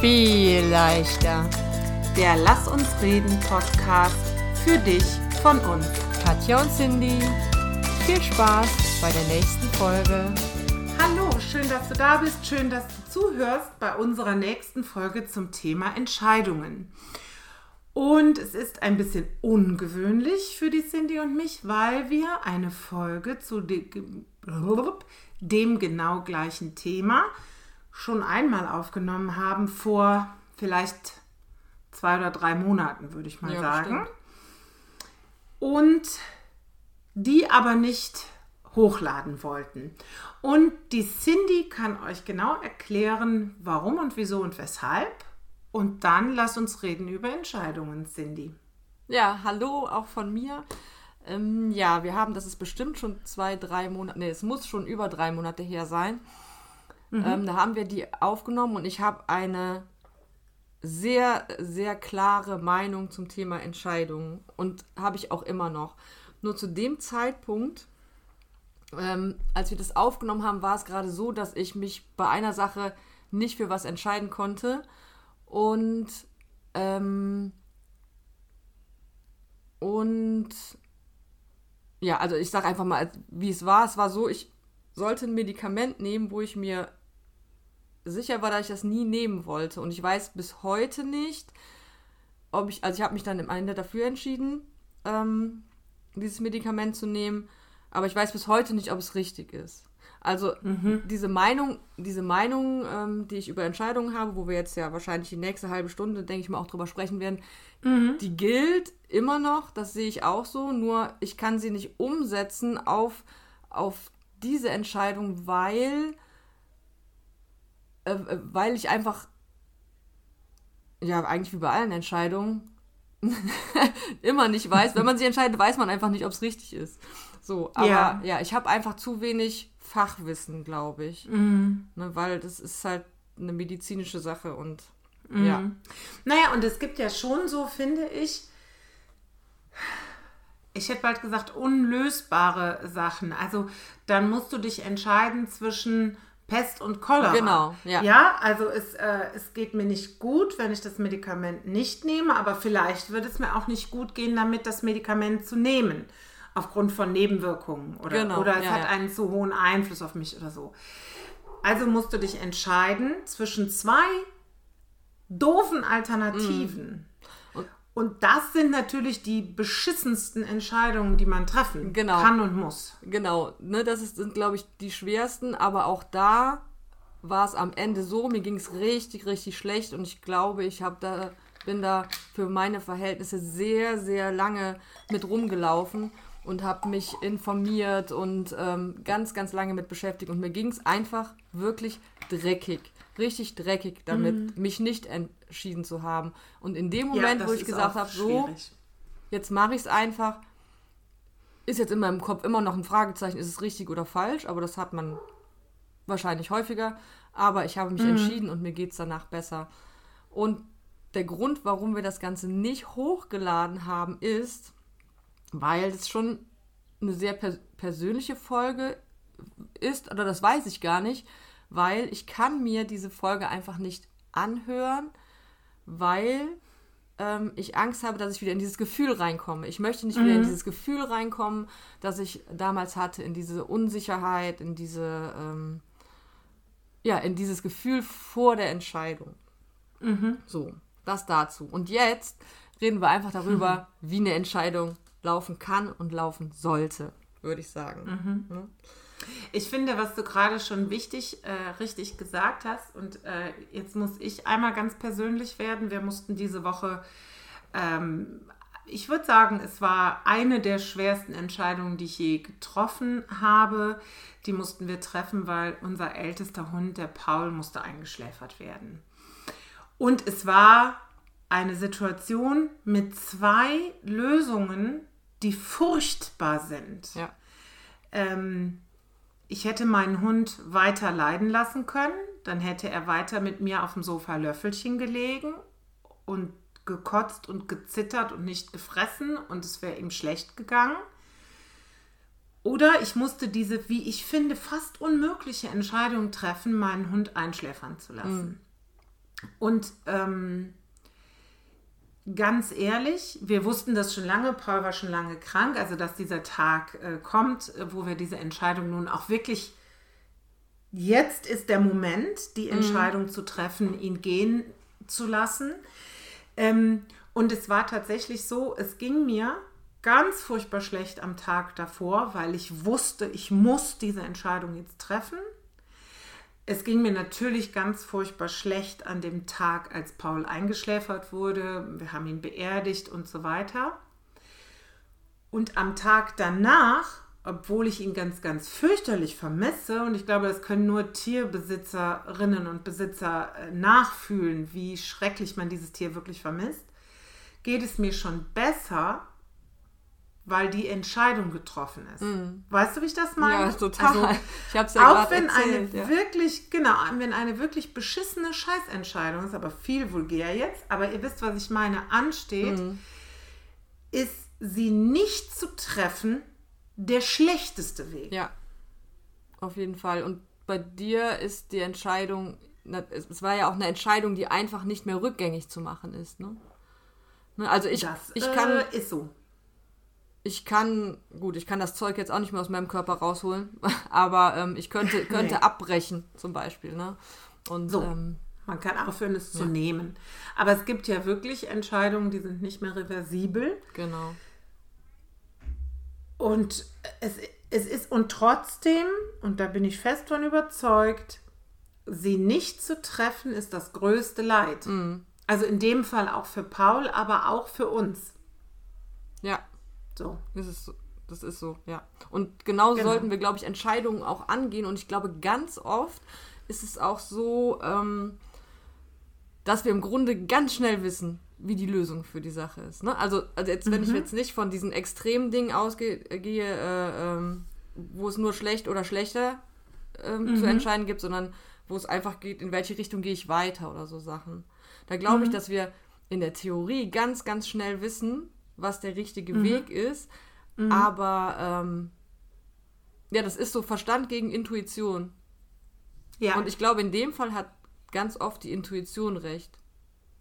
viel leichter. Der Lass uns reden Podcast für dich von uns. Katja und Cindy, viel Spaß bei der nächsten Folge. Hallo, schön, dass du da bist. Schön, dass du zuhörst bei unserer nächsten Folge zum Thema Entscheidungen. Und es ist ein bisschen ungewöhnlich für die Cindy und mich, weil wir eine Folge zu dem genau gleichen Thema schon einmal aufgenommen haben, vor vielleicht zwei oder drei Monaten, würde ich mal ja, sagen. Stimmt. Und die aber nicht hochladen wollten. Und die Cindy kann euch genau erklären, warum und wieso und weshalb. Und dann lass uns reden über Entscheidungen, Cindy. Ja, hallo auch von mir. Ähm, ja, wir haben, das ist bestimmt schon zwei, drei Monate, nee, es muss schon über drei Monate her sein. Mhm. Ähm, da haben wir die aufgenommen und ich habe eine sehr, sehr klare Meinung zum Thema Entscheidungen und habe ich auch immer noch. Nur zu dem Zeitpunkt, ähm, als wir das aufgenommen haben, war es gerade so, dass ich mich bei einer Sache nicht für was entscheiden konnte und ähm, und ja, also ich sage einfach mal, wie es war. Es war so, ich sollte ein Medikament nehmen, wo ich mir sicher war, dass ich das nie nehmen wollte. Und ich weiß bis heute nicht, ob ich, also ich habe mich dann im Ende dafür entschieden, ähm, dieses Medikament zu nehmen, aber ich weiß bis heute nicht, ob es richtig ist. Also mhm. diese Meinung, diese Meinung, ähm, die ich über Entscheidungen habe, wo wir jetzt ja wahrscheinlich die nächste halbe Stunde, denke ich mal, auch drüber sprechen werden, mhm. die gilt immer noch, das sehe ich auch so, nur ich kann sie nicht umsetzen auf, auf diese Entscheidung, weil äh, äh, weil ich einfach, ja, eigentlich wie bei allen Entscheidungen, immer nicht weiß. Wenn man sich entscheidet, weiß man einfach nicht, ob es richtig ist. So, aber ja, ja ich habe einfach zu wenig Fachwissen, glaube ich. Mhm. Ne, weil das ist halt eine medizinische Sache und mhm. ja. Naja, und es gibt ja schon so, finde ich, ich hätte bald gesagt, unlösbare Sachen. Also dann musst du dich entscheiden zwischen Pest und Cholera. Genau, ja. Ja, also es, äh, es geht mir nicht gut, wenn ich das Medikament nicht nehme, aber vielleicht wird es mir auch nicht gut gehen, damit das Medikament zu nehmen, aufgrund von Nebenwirkungen oder, genau, oder es ja, hat ja. einen zu hohen Einfluss auf mich oder so. Also musst du dich entscheiden zwischen zwei doofen Alternativen. Mm. Und das sind natürlich die beschissensten Entscheidungen, die man treffen genau. kann und muss. Genau, ne, das ist, sind, glaube ich, die schwersten, aber auch da war es am Ende so, mir ging es richtig, richtig schlecht und ich glaube, ich habe da, bin da für meine Verhältnisse sehr, sehr lange mit rumgelaufen und habe mich informiert und ähm, ganz, ganz lange mit beschäftigt und mir ging es einfach wirklich dreckig richtig dreckig damit, mhm. mich nicht entschieden zu haben. Und in dem Moment, ja, wo ich gesagt habe, so, jetzt mache ich es einfach, ist jetzt in meinem Kopf immer noch ein Fragezeichen, ist es richtig oder falsch, aber das hat man wahrscheinlich häufiger. Aber ich habe mich mhm. entschieden und mir geht es danach besser. Und der Grund, warum wir das Ganze nicht hochgeladen haben, ist, weil es schon eine sehr pers persönliche Folge ist, oder das weiß ich gar nicht, weil ich kann mir diese Folge einfach nicht anhören, weil ähm, ich Angst habe, dass ich wieder in dieses Gefühl reinkomme. Ich möchte nicht mhm. wieder in mhm. dieses Gefühl reinkommen, das ich damals hatte, in diese Unsicherheit, in diese, ähm, ja, in dieses Gefühl vor der Entscheidung. Mhm. So, das dazu. Und jetzt reden wir einfach darüber, mhm. wie eine Entscheidung laufen kann und laufen sollte, würde ich sagen. Mhm. Ich finde, was du gerade schon wichtig, äh, richtig gesagt hast, und äh, jetzt muss ich einmal ganz persönlich werden. Wir mussten diese Woche, ähm, ich würde sagen, es war eine der schwersten Entscheidungen, die ich je getroffen habe. Die mussten wir treffen, weil unser ältester Hund, der Paul, musste eingeschläfert werden. Und es war eine Situation mit zwei Lösungen, die furchtbar sind. Ja. Ähm, ich hätte meinen Hund weiter leiden lassen können, dann hätte er weiter mit mir auf dem Sofa Löffelchen gelegen und gekotzt und gezittert und nicht gefressen und es wäre ihm schlecht gegangen. Oder ich musste diese, wie ich finde, fast unmögliche Entscheidung treffen, meinen Hund einschläfern zu lassen. Mhm. Und ähm, ganz ehrlich, wir wussten das schon lange, Paul war schon lange krank, also dass dieser Tag äh, kommt, äh, wo wir diese Entscheidung nun auch wirklich, jetzt ist der Moment, die Entscheidung mhm. zu treffen, ihn gehen zu lassen. Ähm, und es war tatsächlich so, es ging mir ganz furchtbar schlecht am Tag davor, weil ich wusste, ich muss diese Entscheidung jetzt treffen. Es ging mir natürlich ganz furchtbar schlecht an dem Tag, als Paul eingeschläfert wurde. Wir haben ihn beerdigt und so weiter. Und am Tag danach, obwohl ich ihn ganz, ganz fürchterlich vermisse, und ich glaube, das können nur Tierbesitzerinnen und Besitzer äh, nachfühlen, wie schrecklich man dieses Tier wirklich vermisst, geht es mir schon besser, weil die Entscheidung getroffen ist. Mm. Weißt du, wie ich das meine? Ja, total. Also, ich habe es ja Auch wenn erzählt, eine ja. wirklich, genau, wenn eine wirklich beschissene Scheißentscheidung ist, aber viel vulgär jetzt, aber ihr wisst, was ich meine, ansteht, mm. ist sie nicht zu treffen der schlechteste Weg. Ja, auf jeden Fall. Und bei dir ist die Entscheidung, es war ja auch eine Entscheidung, die einfach nicht mehr rückgängig zu machen ist. Ne? ne also ich, das, ich kann. Äh, ist so ich kann, gut, ich kann das Zeug jetzt auch nicht mehr aus meinem Körper rausholen, aber ähm, ich könnte, könnte nee. abbrechen zum Beispiel. Ne? Und, so. Ähm, man kann aufhören, es ja. zu nehmen. Aber es gibt ja wirklich Entscheidungen, die sind nicht mehr reversibel. Genau. Und es, es ist, und trotzdem, und da bin ich fest von überzeugt, sie nicht zu treffen, ist das größte Leid. Mhm. Also in dem Fall auch für Paul, aber auch für uns. Ja. So. Das ist, das ist so, ja. Und genauso genau. sollten wir, glaube ich, Entscheidungen auch angehen. Und ich glaube, ganz oft ist es auch so, ähm, dass wir im Grunde ganz schnell wissen, wie die Lösung für die Sache ist. Ne? Also, also jetzt, wenn mhm. ich jetzt nicht von diesen extremen Dingen ausgehe, äh, ähm, wo es nur schlecht oder schlechter ähm, mhm. zu entscheiden gibt, sondern wo es einfach geht, in welche Richtung gehe ich weiter oder so Sachen. Da glaube mhm. ich, dass wir in der Theorie ganz, ganz schnell wissen, was der richtige mhm. Weg ist. Mhm. Aber ähm, ja, das ist so Verstand gegen Intuition. Ja. Und ich glaube, in dem Fall hat ganz oft die Intuition recht.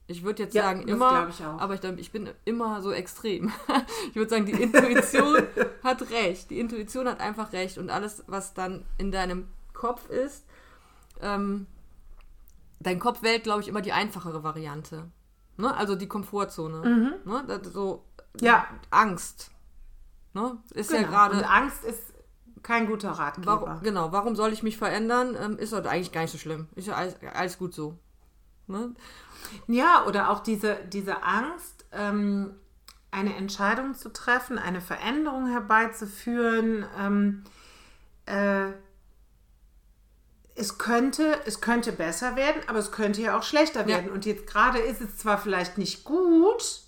Ich würde jetzt ja, sagen, immer, ich aber ich, ich bin immer so extrem. ich würde sagen, die Intuition hat recht. Die Intuition hat einfach recht. Und alles, was dann in deinem Kopf ist, ähm, dein Kopf wählt, glaube ich, immer die einfachere Variante. Ne? Also die Komfortzone. Mhm. Ne? Das, so, ja. Angst. Ne? Ist genau. ja gerade. Und Angst ist kein guter Ratgeber. Warum, genau, warum soll ich mich verändern? Ähm, ist doch eigentlich gar nicht so schlimm. Ist ja alles, alles gut so. Ne? Ja, oder auch diese, diese Angst, ähm, eine Entscheidung zu treffen, eine Veränderung herbeizuführen. Ähm, äh, es könnte, es könnte besser werden, aber es könnte ja auch schlechter werden. Ja. Und jetzt gerade ist es zwar vielleicht nicht gut,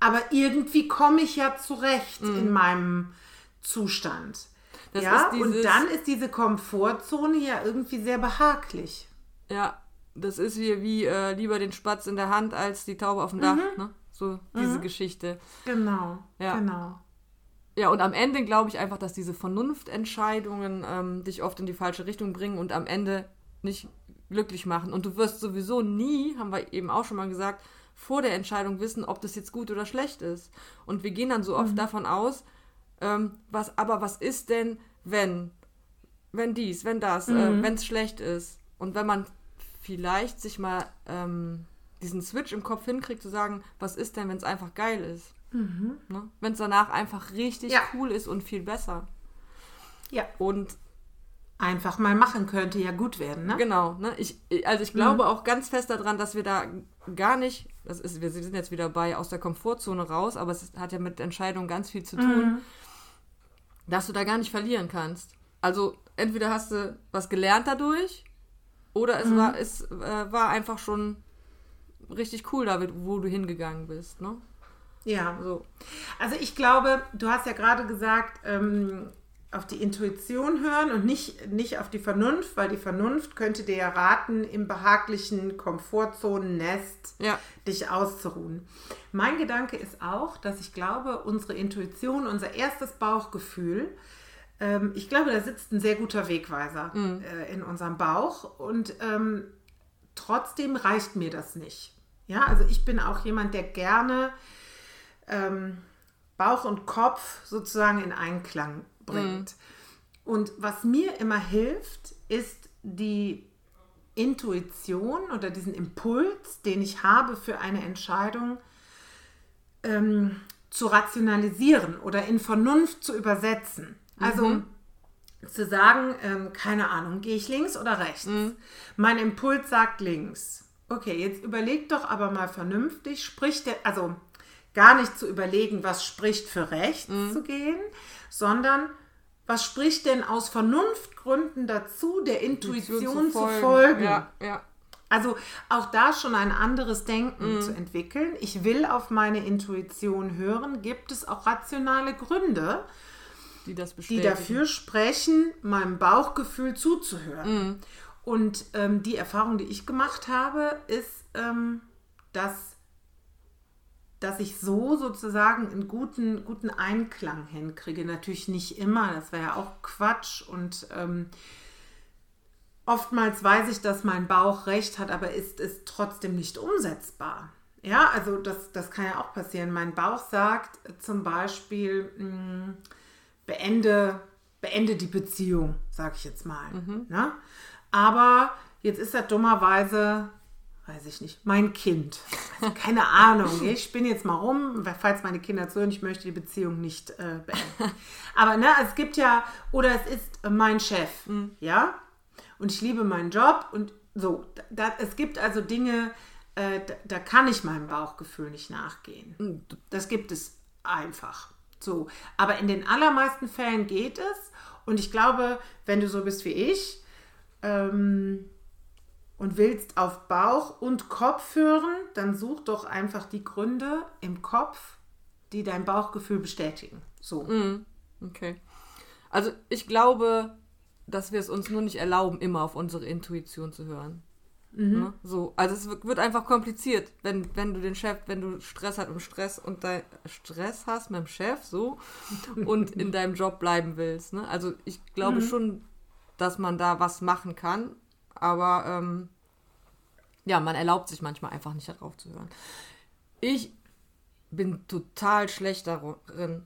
aber irgendwie komme ich ja zurecht mhm. in meinem Zustand. Das ja, und dann ist diese Komfortzone ja irgendwie sehr behaglich. Ja, das ist wie, wie äh, lieber den Spatz in der Hand als die Taube auf dem Dach, mhm. ne? So diese mhm. Geschichte. Genau, ja. genau. Ja, und am Ende glaube ich einfach, dass diese Vernunftentscheidungen ähm, dich oft in die falsche Richtung bringen und am Ende nicht glücklich machen. Und du wirst sowieso nie, haben wir eben auch schon mal gesagt, vor der Entscheidung wissen, ob das jetzt gut oder schlecht ist. Und wir gehen dann so oft mhm. davon aus, ähm, was, aber was ist denn, wenn, wenn dies, wenn das, äh, mhm. äh, wenn es schlecht ist. Und wenn man vielleicht sich mal ähm, diesen Switch im Kopf hinkriegt, zu sagen, was ist denn, wenn es einfach geil ist? Mhm. Ne? Wenn es danach einfach richtig ja. cool ist und viel besser. Ja. Und einfach mal machen könnte, ja gut werden, ne? Genau, ne? Ich, also ich glaube mhm. auch ganz fest daran, dass wir da gar nicht, das ist, wir sind jetzt wieder bei aus der Komfortzone raus, aber es hat ja mit Entscheidungen ganz viel zu tun, mhm. dass du da gar nicht verlieren kannst. Also entweder hast du was gelernt dadurch oder es mhm. war, es äh, war einfach schon richtig cool, David, wo du hingegangen bist, ne? Ja. So. Also ich glaube, du hast ja gerade gesagt, ähm, auf die Intuition hören und nicht, nicht auf die Vernunft, weil die Vernunft könnte dir ja raten, im behaglichen Komfortzonennest ja. dich auszuruhen. Mein Gedanke ist auch, dass ich glaube, unsere Intuition, unser erstes Bauchgefühl, ähm, ich glaube, da sitzt ein sehr guter Wegweiser mhm. äh, in unserem Bauch und ähm, trotzdem reicht mir das nicht. Ja, also ich bin auch jemand, der gerne ähm, Bauch und Kopf sozusagen in Einklang bringt. Mhm. Und was mir immer hilft, ist die Intuition oder diesen Impuls, den ich habe für eine Entscheidung, ähm, zu rationalisieren oder in Vernunft zu übersetzen. Also mhm. zu sagen, ähm, keine Ahnung, gehe ich links oder rechts? Mhm. Mein Impuls sagt links. Okay, jetzt überleg doch aber mal vernünftig, spricht der, also gar nicht zu überlegen, was spricht für rechts mhm. zu gehen, sondern was spricht denn aus Vernunftgründen dazu, der Intuition, Intuition zu folgen? Zu folgen? Ja, ja. Also auch da schon ein anderes Denken mhm. zu entwickeln. Ich will auf meine Intuition hören. Gibt es auch rationale Gründe, die, die dafür sprechen, meinem Bauchgefühl zuzuhören? Mhm. Und ähm, die Erfahrung, die ich gemacht habe, ist, ähm, dass, dass ich so sozusagen einen guten, guten Einklang hinkriege. Natürlich nicht immer, das wäre ja auch Quatsch. Und ähm, oftmals weiß ich, dass mein Bauch recht hat, aber ist es trotzdem nicht umsetzbar. Ja, also das, das kann ja auch passieren. Mein Bauch sagt zum Beispiel, mh, hm, beende, beende die Beziehung, sage ich jetzt mal. Mhm. Ne? Aber jetzt ist er dummerweise, weiß ich nicht, mein Kind. Also keine Ahnung. Ich bin jetzt mal rum, falls meine Kinder zuhören, ich möchte die Beziehung nicht äh, beenden. Aber ne, es gibt ja, oder es ist mein Chef, mhm. ja und ich liebe meinen Job und so. Da, es gibt also Dinge, äh, da, da, kann ich meinem Bauchgefühl nicht nachgehen. Hm. Das gibt es einfach. So. Aber in den allermeisten Fällen geht es. Und ich glaube, wenn du so bist wie ich ähm, und willst auf Bauch und Kopf hören, dann such doch einfach die Gründe im Kopf, die dein Bauchgefühl bestätigen. So. Mm, okay. Also ich glaube, dass wir es uns nur nicht erlauben, immer auf unsere Intuition zu hören. Mhm. Ne? So, also es wird einfach kompliziert, wenn, wenn du den Chef, wenn du Stress hast und Stress und dein Stress hast mit dem Chef, so und in deinem Job bleiben willst. Ne? Also ich glaube mhm. schon, dass man da was machen kann, aber ähm, ja, man erlaubt sich manchmal einfach nicht darauf zu hören. Ich bin total schlecht darin,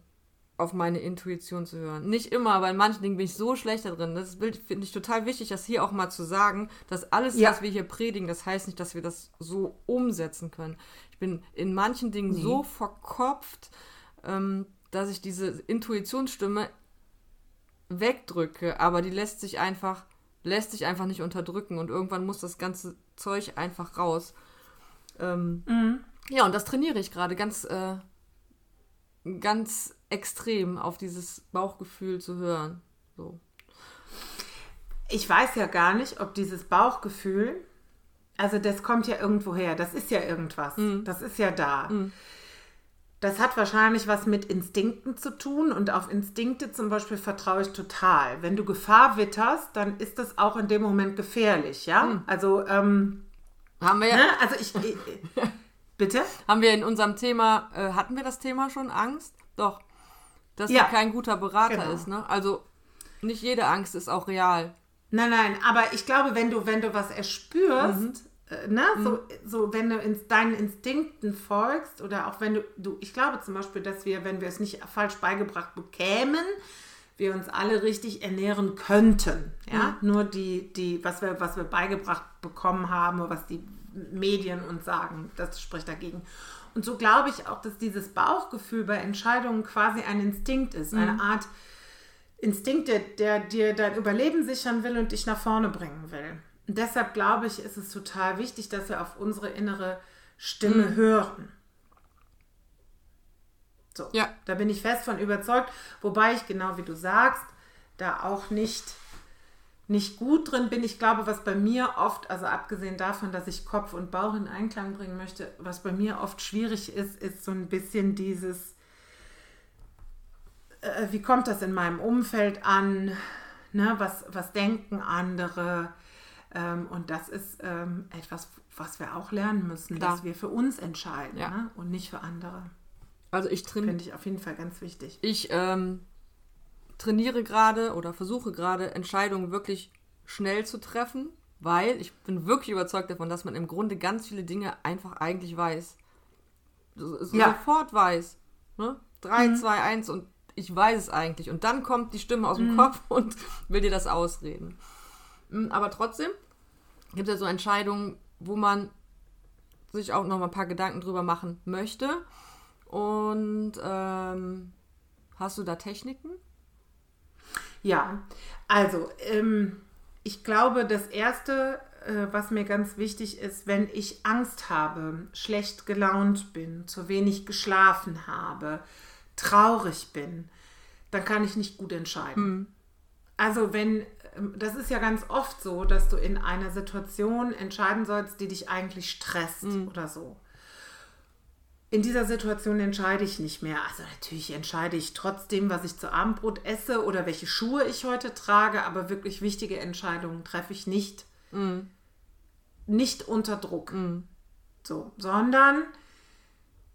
auf meine Intuition zu hören. Nicht immer, aber in manchen Dingen bin ich so schlecht da drin. Das finde ich total wichtig, das hier auch mal zu sagen, dass alles, ja. was wir hier predigen, das heißt nicht, dass wir das so umsetzen können. Ich bin in manchen Dingen nee. so verkopft, ähm, dass ich diese Intuitionsstimme wegdrücke, aber die lässt sich einfach, lässt sich einfach nicht unterdrücken und irgendwann muss das ganze Zeug einfach raus. Ähm, mhm. Ja, und das trainiere ich gerade ganz, äh, ganz extrem auf dieses Bauchgefühl zu hören. So. Ich weiß ja gar nicht, ob dieses Bauchgefühl, also das kommt ja irgendwo her, das ist ja irgendwas, mm. das ist ja da. Mm. Das hat wahrscheinlich was mit Instinkten zu tun und auf Instinkte zum Beispiel vertraue ich total. Wenn du Gefahr witterst, dann ist das auch in dem Moment gefährlich, ja? Mm. Also, ähm, haben wir ja. Ne? Also ich, ich bitte? Haben wir in unserem Thema, äh, hatten wir das Thema schon Angst? Doch dass ja. er kein guter Berater genau. ist. Ne? Also nicht jede Angst ist auch real. Nein, nein, aber ich glaube, wenn du, wenn du was erspürst, mhm. Äh, ne, mhm. so, so wenn du in deinen Instinkten folgst oder auch wenn du, du, ich glaube zum Beispiel, dass wir, wenn wir es nicht falsch beigebracht bekämen, wir uns alle richtig ernähren könnten. Ja, mhm. nur die, die, was wir, was wir beigebracht bekommen haben, oder was die Medien uns sagen, das spricht dagegen. Und so glaube ich auch, dass dieses Bauchgefühl bei Entscheidungen quasi ein Instinkt ist, mhm. eine Art Instinkt, der, der dir dein Überleben sichern will und dich nach vorne bringen will. Und deshalb glaube ich, ist es total wichtig, dass wir auf unsere innere Stimme mhm. hören. So, ja. da bin ich fest von überzeugt, wobei ich genau wie du sagst, da auch nicht nicht gut drin bin. Ich glaube, was bei mir oft, also abgesehen davon, dass ich Kopf und Bauch in Einklang bringen möchte, was bei mir oft schwierig ist, ist so ein bisschen dieses, äh, wie kommt das in meinem Umfeld an? Ne? Was, was denken andere? Ähm, und das ist ähm, etwas, was wir auch lernen müssen, Klar. dass wir für uns entscheiden ja. ne? und nicht für andere. Also ich trainiere. Finde ich auf jeden Fall ganz wichtig. Ich ähm, trainiere gerade oder versuche gerade Entscheidungen wirklich schnell zu treffen, weil ich bin wirklich überzeugt davon, dass man im Grunde ganz viele Dinge einfach eigentlich weiß. So, Ja. Sofort weiß. Ne? 3, 2, 1 und ich weiß es eigentlich. Und dann kommt die Stimme aus dem Kopf und will dir das ausreden. Mm, Aber trotzdem gibt es ja so Entscheidungen, wo man sich auch noch mal ein paar Gedanken drüber machen möchte. Und ähm, hast du da Techniken? Ja, also ähm, ich glaube, das Erste, äh, was mir ganz wichtig ist, wenn ich Angst habe, schlecht gelaunt bin, zu wenig geschlafen habe, traurig bin, dann kann ich nicht gut entscheiden. Also wenn, das ist ja ganz oft so, dass du in einer Situation entscheiden sollst, die dich eigentlich stresst oder so. In dieser Situation entscheide ich nicht mehr. Also natürlich entscheide ich trotzdem, was ich zu Abendbrot esse oder welche Schuhe ich heute trage, aber wirklich wichtige Entscheidungen treffe ich nicht. Nicht unter Druck. So, sondern,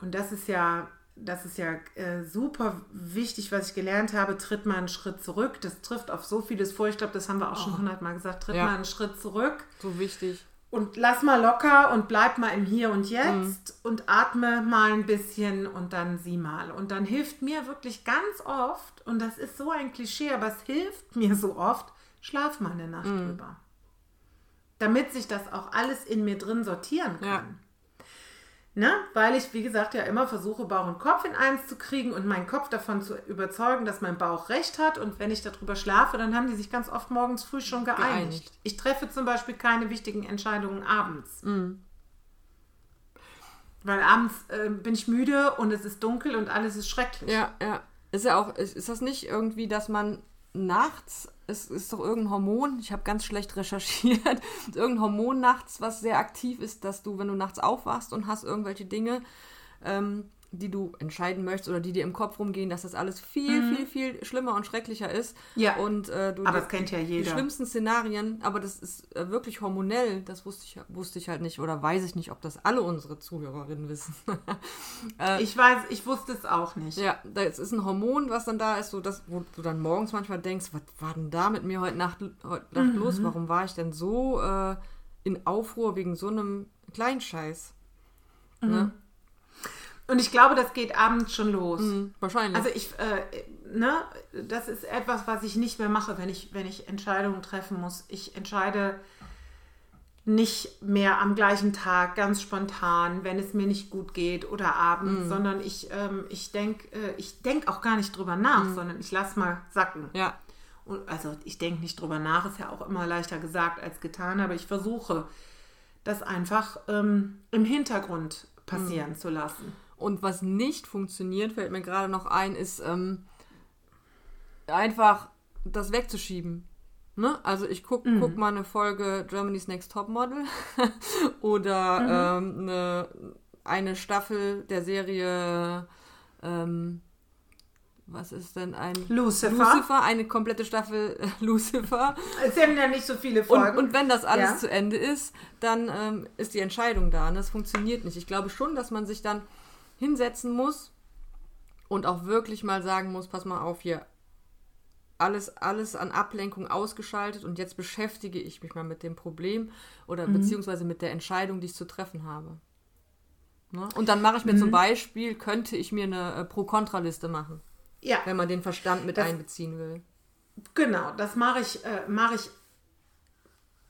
und das ist ja, das ist ja äh, super wichtig, was ich gelernt habe, tritt mal einen Schritt zurück. Das trifft auf so vieles vor. Ich glaube, das haben wir auch schon hundertmal gesagt. Tritt Ja. mal einen Schritt zurück So wichtig. und lass mal locker und bleib mal im Hier und Jetzt und atme mal ein bisschen und dann sieh mal. Und dann hilft mir wirklich ganz oft, und das ist so ein Klischee, aber es hilft mir so oft, schlaf mal eine Nacht drüber. Damit sich das auch alles in mir drin sortieren kann. Ja. Ne? Weil ich, wie gesagt, ja immer versuche, Bauch und Kopf in eins zu kriegen und meinen Kopf davon zu überzeugen, dass mein Bauch recht hat. Und wenn ich darüber schlafe, dann haben die sich ganz oft morgens früh schon geeinigt. Geeinigt. Ich treffe zum Beispiel keine wichtigen Entscheidungen abends. Weil abends äh, bin ich müde und es ist dunkel und alles ist schrecklich. Ja, ja. Ist ja auch, ist, ist das nicht irgendwie, dass man nachts, es ist doch irgendein Hormon, ich habe ganz schlecht recherchiert, irgendein Hormon nachts, was sehr aktiv ist, dass du, wenn du nachts aufwachst und hast irgendwelche Dinge, ähm, die du entscheiden möchtest oder die dir im Kopf rumgehen, dass das alles viel, viel, viel schlimmer und schrecklicher ist. Mhm. Ja. Und äh, du Aber die- das kennt ja Die jeder. schlimmsten Szenarien, aber das ist äh, wirklich hormonell, das wusste ich, wusste ich halt nicht oder weiß ich nicht, ob das alle unsere Zuhörerinnen wissen. Ich weiß, ich wusste es auch nicht. Ja, das ist ein Hormon, was dann da ist, so das, wo du dann morgens manchmal denkst, was war denn da mit mir heute Nacht, heute Nacht Mhm. los? Warum war ich denn so äh, in Aufruhr wegen so einem Kleinscheiß? Mhm. Ne? Und ich glaube, das geht abends schon los. Hm, wahrscheinlich. Also ich, äh, ne, das ist etwas, was ich nicht mehr mache, wenn ich, wenn ich Entscheidungen treffen muss. Ich entscheide nicht mehr am gleichen Tag, ganz spontan, wenn es mir nicht gut geht oder abends, Mhm. sondern ich, ähm, ich denke äh, ich denk auch gar nicht drüber nach, Mhm. sondern ich lasse mal sacken. ja, Und, also ich denke nicht drüber nach, ist ja auch immer leichter gesagt als getan, aber ich versuche, das einfach ähm, im Hintergrund Mhm. passieren zu lassen. Und was nicht funktioniert, fällt mir gerade noch ein, ist ähm, einfach das wegzuschieben. Ne? Also ich guck, Mhm. guck mal eine Folge Germany's Next Topmodel oder Mhm. ähm, eine, eine Staffel der Serie ähm, was ist denn ein Lucifer. Lucifer, eine komplette Staffel äh, Lucifer. Es sind ja nicht so viele Und, Folgen. und wenn das alles Ja. zu Ende ist, dann ähm, ist die Entscheidung da. Und das funktioniert nicht. Ich glaube schon, dass man sich dann hinsetzen muss und auch wirklich mal sagen muss, pass mal auf hier, alles, alles an Ablenkung ausgeschaltet und jetzt beschäftige ich mich mal mit dem Problem oder Mhm. beziehungsweise mit der Entscheidung, die ich zu treffen habe. Ne? Und dann mache ich mir Mhm. zum Beispiel, könnte ich mir eine äh, Pro-Kontra-Liste machen, ja, wenn man den Verstand mit Das- einbeziehen will. genau. Das mache ich, äh, mache ich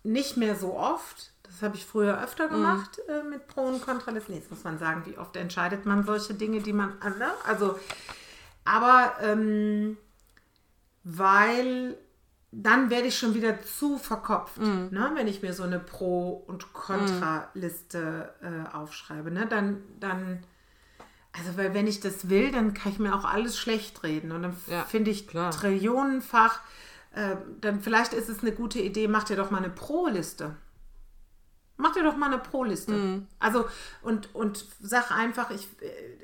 nicht mehr so oft. Das habe ich früher öfter Mhm. gemacht äh, mit Pro- und Kontralisten. Jetzt muss man sagen, wie oft entscheidet man solche Dinge, die man. äh, Ne? Also, aber ähm, weil dann werde ich schon wieder zu verkopft, Mhm. ne? wenn ich mir so eine Pro- und Kontraliste äh, aufschreibe. Ne? Dann, dann, also weil wenn ich das will, dann kann ich mir auch alles schlecht reden. Und dann Ja, finde ich klar. trillionenfach, äh, dann vielleicht ist es eine gute Idee, mach dir doch mal eine Pro-Liste. Mach dir doch mal eine Pro-Liste. Mhm. Also, und, und sag einfach, ich,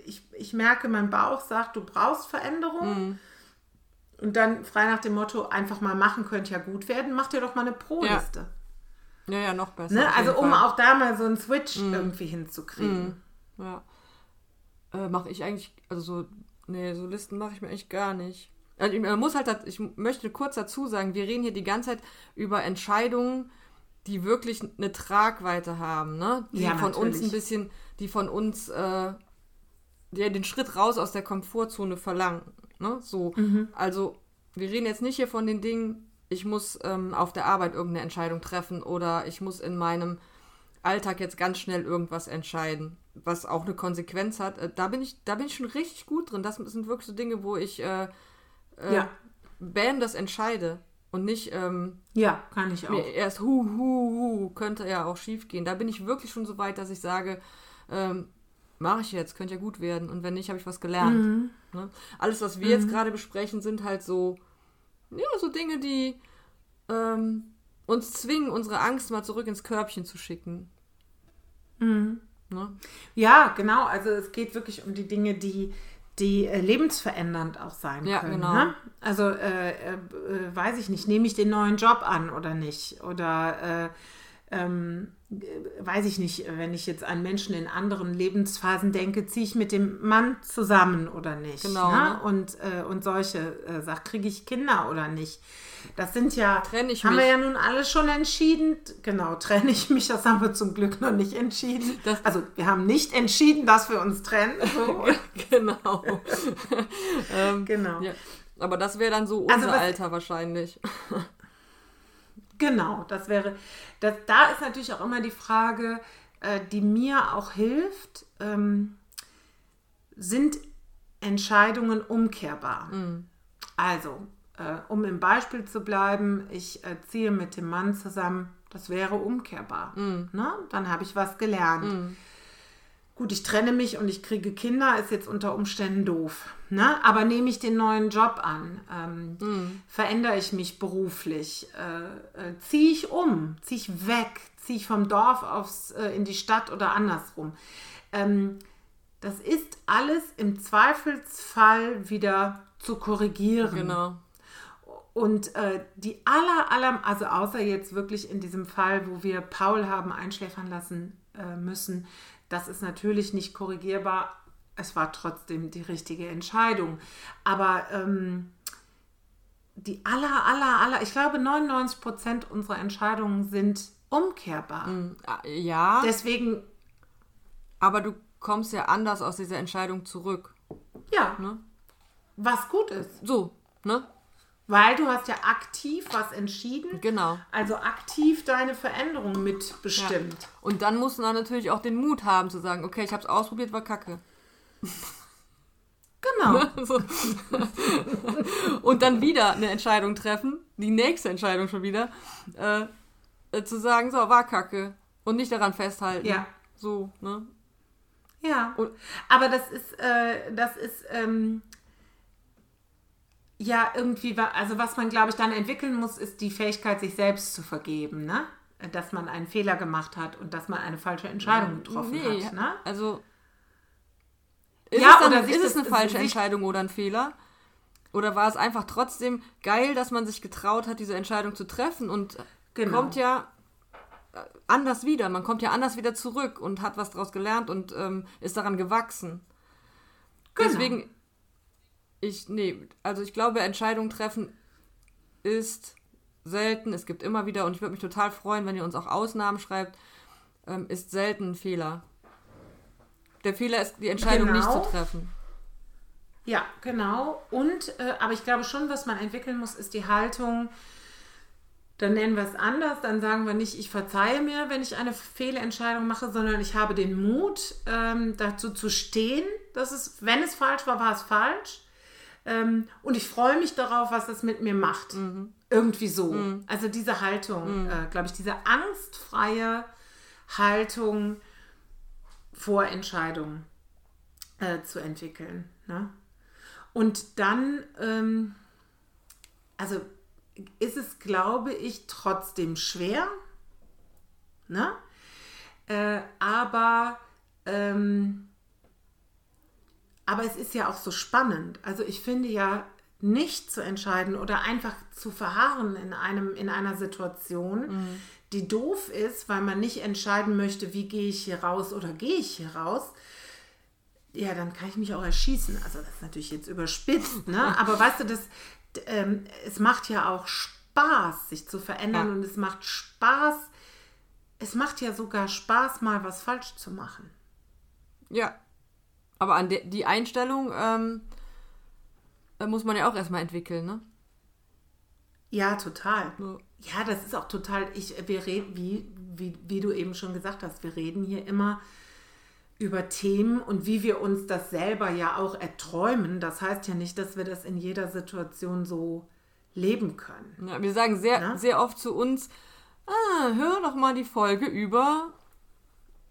ich, ich merke, mein Bauch sagt, du brauchst Veränderung. Mhm. Und dann frei nach dem Motto, einfach mal machen könnte ja gut werden, mach dir doch mal eine Pro-Liste. Ja, ja, noch besser. Ne? Also, um Fall. Mhm. auch da mal so einen Switch irgendwie hinzukriegen. Ja. Äh, mache ich eigentlich, also so, nee, so Listen mache ich mir eigentlich gar nicht. Also man muss halt, ich möchte kurz dazu sagen, wir reden hier die ganze Zeit über Entscheidungen, die wirklich eine Tragweite haben, ne? Die Ja, von uns ein bisschen, die von uns äh, ja, den Schritt raus aus der Komfortzone verlangen. Ne? So. Mhm. Also, wir reden jetzt nicht hier von den Dingen, ich muss ähm, auf der Arbeit irgendeine Entscheidung treffen oder ich muss in meinem Alltag jetzt ganz schnell irgendwas entscheiden, was auch eine Konsequenz hat. Äh, da bin ich, da bin ich schon richtig gut drin. Das sind wirklich so Dinge, wo ich äh, äh, Ja. bam das entscheide und nicht ähm, Ja, kann ich auch. erst hu, hu, hu, könnte ja auch schief gehen. Da bin ich wirklich schon so weit, dass ich sage, ähm, mache ich jetzt, könnte ja gut werden. Und wenn nicht, habe ich was gelernt. Mhm. Ne? Alles, was wir jetzt gerade besprechen, sind halt so, ja, so Dinge, die ähm, uns zwingen, unsere Angst mal zurück ins Körbchen zu schicken. Mhm. Ne? Ja, genau. Also es geht wirklich um die Dinge, die, die äh, lebensverändernd auch sein Ja, können. genau. Ne? Also äh, äh, äh, weiß ich nicht, nehme ich den neuen Job an oder nicht? Oder äh, ähm, äh, weiß ich nicht, wenn ich jetzt an Menschen in anderen Lebensphasen denke, ziehe ich mit dem Mann zusammen oder nicht? Genau, Ne? ne? Und, äh, und solche äh, Sachen, kriege ich Kinder oder nicht? Das sind ja, Trenne ich haben mich? wir ja nun alle schon entschieden. Genau, trenne ich mich, das haben wir zum Glück noch nicht entschieden. Das- also wir haben nicht entschieden, dass wir uns trennen. So. genau. ähm, genau. ja. Aber das wäre dann so unser Also was- Alter wahrscheinlich. Genau, das wäre, das, da ist natürlich auch immer die Frage, äh, die mir auch hilft, ähm, sind Entscheidungen umkehrbar? Also, äh, um im Beispiel zu bleiben, ich äh, ziehe mit dem Mann zusammen, das wäre umkehrbar. Ne? Dann habe ich was gelernt. Gut, ich trenne mich und ich kriege Kinder, ist jetzt unter Umständen doof. Ne? Aber nehme ich den neuen Job an, ähm, verändere ich mich beruflich, äh, äh, ziehe ich um, ziehe ich weg, ziehe ich vom Dorf aufs, äh, in die Stadt oder andersrum. Ähm, das ist alles im Zweifelsfall wieder zu korrigieren. Genau. Und äh, die aller, aller, also außer jetzt wirklich in diesem Fall, wo wir Paul haben einschläfern lassen äh, müssen, das ist natürlich nicht korrigierbar. Es war trotzdem die richtige Entscheidung. Aber ähm, die aller, aller, aller, ich glaube 99 Prozent unserer Entscheidungen sind umkehrbar. Ah, Ja, Deswegen, aber du kommst ja anders aus dieser Entscheidung zurück. ja, Ne? was gut ist. So, ne? Weil du hast ja aktiv was entschieden, Genau. also aktiv deine Veränderung mitbestimmt. Ja. Und dann musst du dann natürlich auch den Mut haben zu sagen, okay, ich habe es ausprobiert, war kacke. Genau. So. Und dann wieder eine Entscheidung treffen, die nächste Entscheidung schon wieder, äh, äh, zu sagen, so, war kacke. Und nicht daran festhalten. Ja. So, ne? Ja, Und- aber das ist, äh, das ist ähm, ja irgendwie, also was man, glaube ich, dann entwickeln muss, ist die Fähigkeit, sich selbst zu vergeben, ne? Dass man einen Fehler gemacht hat und dass man eine falsche Entscheidung getroffen Nee, hat, ne? also. Ist Ja, es, dann, oder ist es eine falsche Entscheidung oder ein Fehler? Oder war es einfach trotzdem geil, dass man sich getraut hat, diese Entscheidung zu treffen und Genau. kommt ja äh, anders wieder. Man kommt ja anders wieder zurück und hat was daraus gelernt und ähm, ist daran gewachsen. Genau. Deswegen, ich, nee, also ich glaube, Entscheidungen treffen ist selten. Es gibt immer wieder, und ich würde mich total freuen, wenn ihr uns auch Ausnahmen schreibt, ähm, ist selten ein Fehler. Der Fehler ist, die Entscheidung nicht Genau. zu treffen. Ja, genau. Und, äh, aber ich glaube schon, was man entwickeln muss, ist die Haltung, dann nennen wir es anders, dann sagen wir nicht, ich verzeihe mir, wenn ich eine Fehlentscheidung mache, sondern ich habe den Mut, ähm, dazu zu stehen, dass es, wenn es falsch war, war es falsch. Ähm, und ich freue mich darauf, was das mit mir macht. Irgendwie so. Also diese Haltung, äh, glaube ich, diese angstfreie Haltung vor Entscheidungen äh, zu entwickeln. Ne? Und dann, ähm, also ist es, glaube ich, trotzdem schwer, ne? Äh, aber, ähm, aber es ist ja auch so spannend. Also ich finde ja, nicht zu entscheiden oder einfach zu verharren in, einem, in einer Situation, die doof ist, weil man nicht entscheiden möchte, wie gehe ich hier raus oder gehe ich hier raus, ja, dann kann ich mich auch erschießen. Also das ist natürlich jetzt überspitzt, ne? Aber weißt du, das, ähm, es macht ja auch Spaß, sich zu verändern Ja. und es macht Spaß, es macht ja sogar Spaß, mal was falsch zu machen. Ja. Aber an die Einstellung ähm, äh, muss man ja auch erstmal entwickeln, ne? Ja, total. Ja. Ja, das ist auch total, ich, wir reden, wie, wie, wie du eben schon gesagt hast, wir reden hier immer über Themen und wie wir uns das selber ja auch erträumen. Das heißt ja nicht, dass wir das in jeder Situation so leben können. Ja, wir sagen sehr, Na? sehr oft zu uns, ah, hör doch mal die Folge über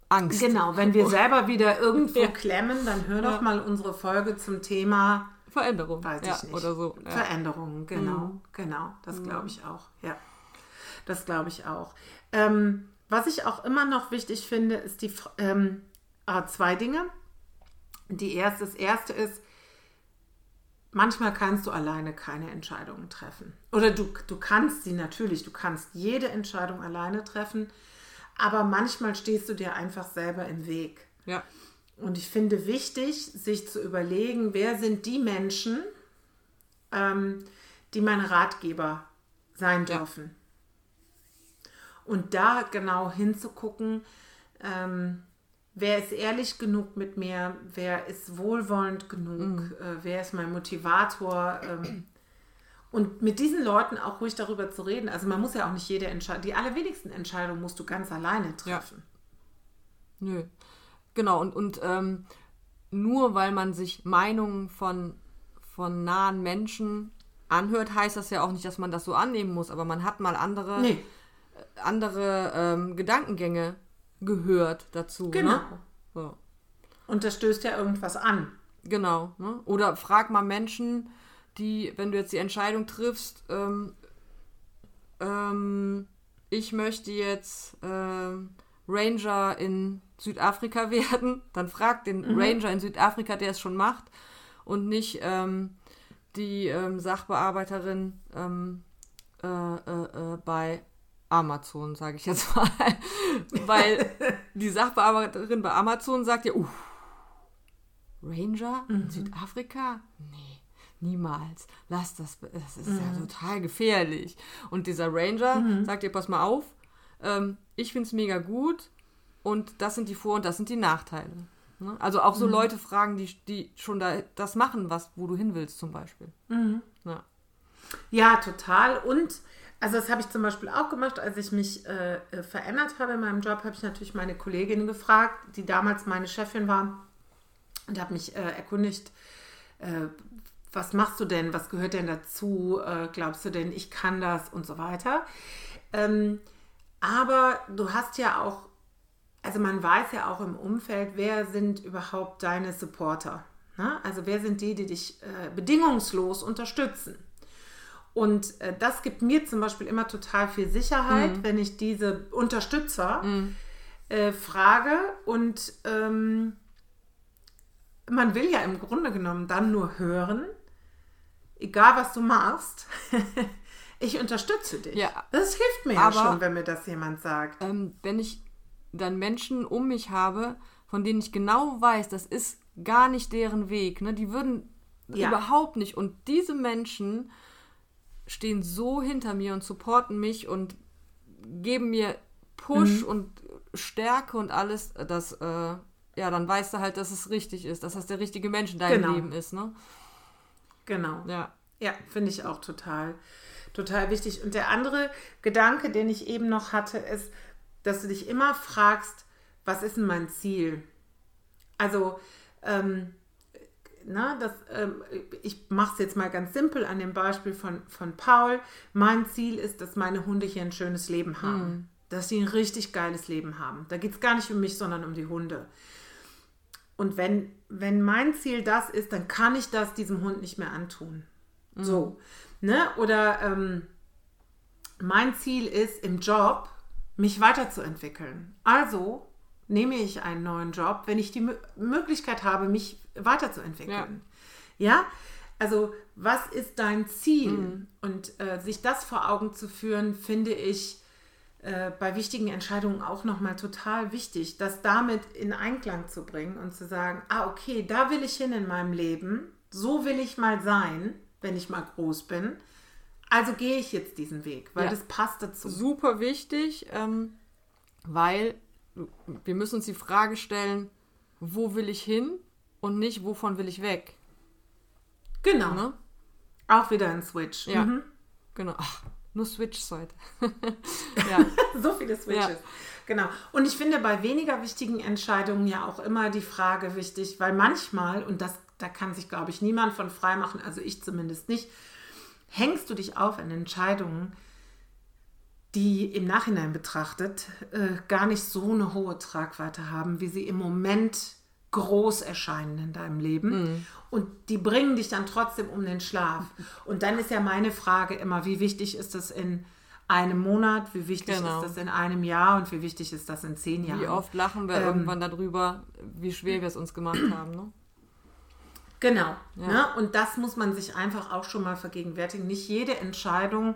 Angst. Genau, wenn wir selber wieder irgendwo Ja. klemmen, dann hör Ja. doch mal unsere Folge zum Thema Veränderung. Weiß ja, ich nicht. Oder so. Ja. Veränderungen, genau, Mhm. genau. Das glaube ich auch, ja. Das glaube ich auch. Ähm, was ich auch immer noch wichtig finde, ist die ähm, ah, zwei Dinge. Die erste, das erste ist, manchmal kannst du alleine keine Entscheidungen treffen. Oder du, du kannst sie natürlich, du kannst jede Entscheidung alleine treffen, aber manchmal stehst du dir einfach selber im Weg. ja. Und ich finde wichtig, sich zu überlegen, wer sind die Menschen, ähm, die meine Ratgeber sein Ja. dürfen. Und da genau hinzugucken, ähm, wer ist ehrlich genug mit mir, wer ist wohlwollend genug, äh, wer ist mein Motivator. Ähm, und mit diesen Leuten auch ruhig darüber zu reden. Also man muss ja auch nicht jede Entscheidung, die allerwenigsten Entscheidungen musst du ganz alleine treffen. Nö. Genau, und, und ähm, nur weil man sich Meinungen von, von nahen Menschen anhört, heißt das ja auch nicht, dass man das so annehmen muss, aber man hat mal andere, Nee, andere ähm, Gedankengänge gehört dazu. genau. Ne? So. Und das stößt ja irgendwas an. Genau. Ne? Oder frag mal Menschen, die, wenn du jetzt die Entscheidung triffst, ähm, ähm, ich möchte jetzt ähm, Ranger in Südafrika werden, dann frag den Ranger in Südafrika, der es schon macht, und nicht ähm, die ähm, Sachbearbeiterin ähm, äh, äh, äh, bei Amazon, sage ich jetzt mal. Weil die Sachbearbeiterin bei Amazon sagt ja, uff, Ranger in Südafrika? Nee, niemals. Lass das, das ist ja total gefährlich. Und dieser Ranger sagt dir, pass mal auf, ähm, ich finde es mega gut und das sind die Vor- und das sind die Nachteile. Ne? Also auch so Leute fragen, die, die schon da das machen, was, wo du hin willst zum Beispiel. Ja. Ja, total. Und also das habe ich zum Beispiel auch gemacht, als ich mich äh, äh, verändert habe in meinem Job, habe ich natürlich meine Kollegin gefragt, die damals meine Chefin war, und habe mich äh, erkundigt, äh, was machst du denn, was gehört denn dazu, äh, glaubst du denn, ich kann das und so weiter. Ähm, aber du hast ja auch, also man weiß ja auch im Umfeld, wer sind überhaupt deine Supporter. Ne? Also wer sind die, die dich äh, bedingungslos unterstützen. Und äh, das gibt mir zum Beispiel immer total viel Sicherheit, wenn ich diese Unterstützer äh, frage. Und ähm, man will ja im Grunde genommen dann nur hören, egal was du machst, ich unterstütze dich. Ja. Das hilft mir Aber- ja schon, wenn mir das jemand sagt. ähm, wenn ich dann Menschen um mich habe, von denen ich genau weiß, das ist gar nicht deren Weg, ne? die würden Ja. überhaupt nicht. Und diese Menschen stehen so hinter mir und supporten mich und geben mir Push Mhm. und Stärke und alles, dass, äh, ja, dann weißt du halt, dass es richtig ist, dass das der richtige Mensch in deinem Genau. Leben ist, ne? Genau. Ja. Ja, finde ich auch total, total wichtig. Und der andere Gedanke, den ich eben noch hatte, ist, dass du dich immer fragst, was ist denn mein Ziel? Also, ähm, na, das, ähm, ich mache es jetzt mal ganz simpel an dem Beispiel von, von Paul. Mein Ziel ist, dass meine Hunde hier ein schönes Leben haben. Dass sie ein richtig geiles Leben haben. Da geht es gar nicht um mich, sondern um die Hunde. Und wenn, wenn mein Ziel das ist, dann kann ich das diesem Hund nicht mehr antun. So. Ne? Oder ähm, mein Ziel ist im Job, mich weiterzuentwickeln. Also nehme ich einen neuen Job, wenn ich die Mö- Möglichkeit habe, mich weiterzuentwickeln. Ja, also was ist dein Ziel? Und äh, sich das vor Augen zu führen, finde ich äh, bei wichtigen Entscheidungen auch nochmal total wichtig, das damit in Einklang zu bringen und zu sagen, ah, okay, da will ich hin in meinem Leben, so will ich mal sein, wenn ich mal groß bin. Also gehe ich jetzt diesen Weg, weil Ja. das passt dazu. super wichtig. Ähm, weil wir müssen uns die Frage stellen, wo will ich hin und nicht, wovon will ich weg. Genau. Ne? Auch wieder ein Switch. Ja. Mhm. Genau. Ach, nur Switches heute. ja. so viele Switches. Ja. Genau. Und ich finde bei weniger wichtigen Entscheidungen ja auch immer die Frage wichtig, weil manchmal, und das, da kann sich, glaube ich, niemand von frei machen, also ich zumindest nicht, hängst du dich auf in Entscheidungen, die im Nachhinein betrachtet äh, gar nicht so eine hohe Tragweite haben, wie sie im Moment groß erscheinen in deinem Leben. Mhm. Und die bringen dich dann trotzdem um den Schlaf. Und dann ist ja meine Frage immer, wie wichtig ist das in einem Monat, wie wichtig genau. ist das in einem Jahr und wie wichtig ist das in zehn Jahren. Wie oft lachen wir ähm, irgendwann darüber, wie schwer wir es uns gemacht haben. Ne? Genau. Ja. Ne? Und das muss man sich einfach auch schon mal vergegenwärtigen. Nicht jede Entscheidung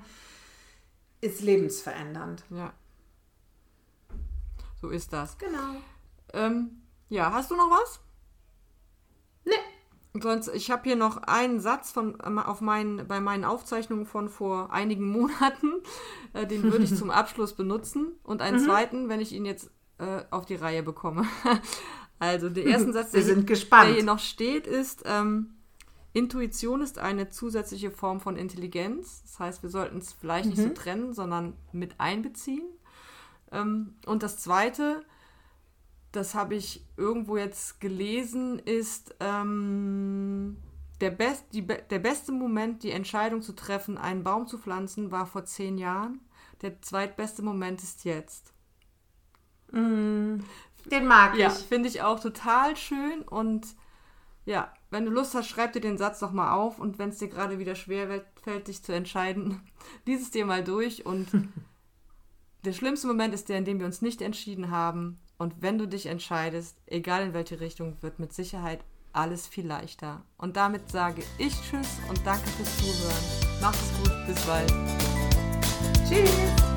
ist lebensverändernd. Ja. So ist das. Genau. Ähm, ja, hast du noch was? Nee. Sonst, ich habe hier noch einen Satz von, ähm, auf meinen, bei meinen Aufzeichnungen von vor einigen Monaten. Äh, den würde ich zum Abschluss benutzen. Und einen mhm. zweiten, wenn ich ihn jetzt äh, auf die Reihe bekomme. also, der erste Satz, der, hier, der hier noch steht, ist: ähm, Intuition ist eine zusätzliche Form von Intelligenz. Das heißt, wir sollten es vielleicht mhm. nicht so mhm. trennen, sondern mit einbeziehen. Ähm, und das zweite, das habe ich irgendwo jetzt gelesen, ist ähm, der, best, die, der beste Moment, die Entscheidung zu treffen, einen Baum zu pflanzen, war vor zehn Jahren. Der zweitbeste Moment ist jetzt. Mm, den mag ich. Ja, finde ich auch total schön. Und ja, wenn du Lust hast, schreib dir den Satz doch mal auf. Und wenn es dir gerade wieder schwer fällt, dich zu entscheiden, lies es dir mal durch. Und der schlimmste Moment ist der, in dem wir uns nicht entschieden haben. Und wenn du dich entscheidest, egal in welche Richtung, wird mit Sicherheit alles viel leichter. Und damit sage ich Tschüss und danke fürs Zuhören. Macht es gut, bis bald. Tschüss.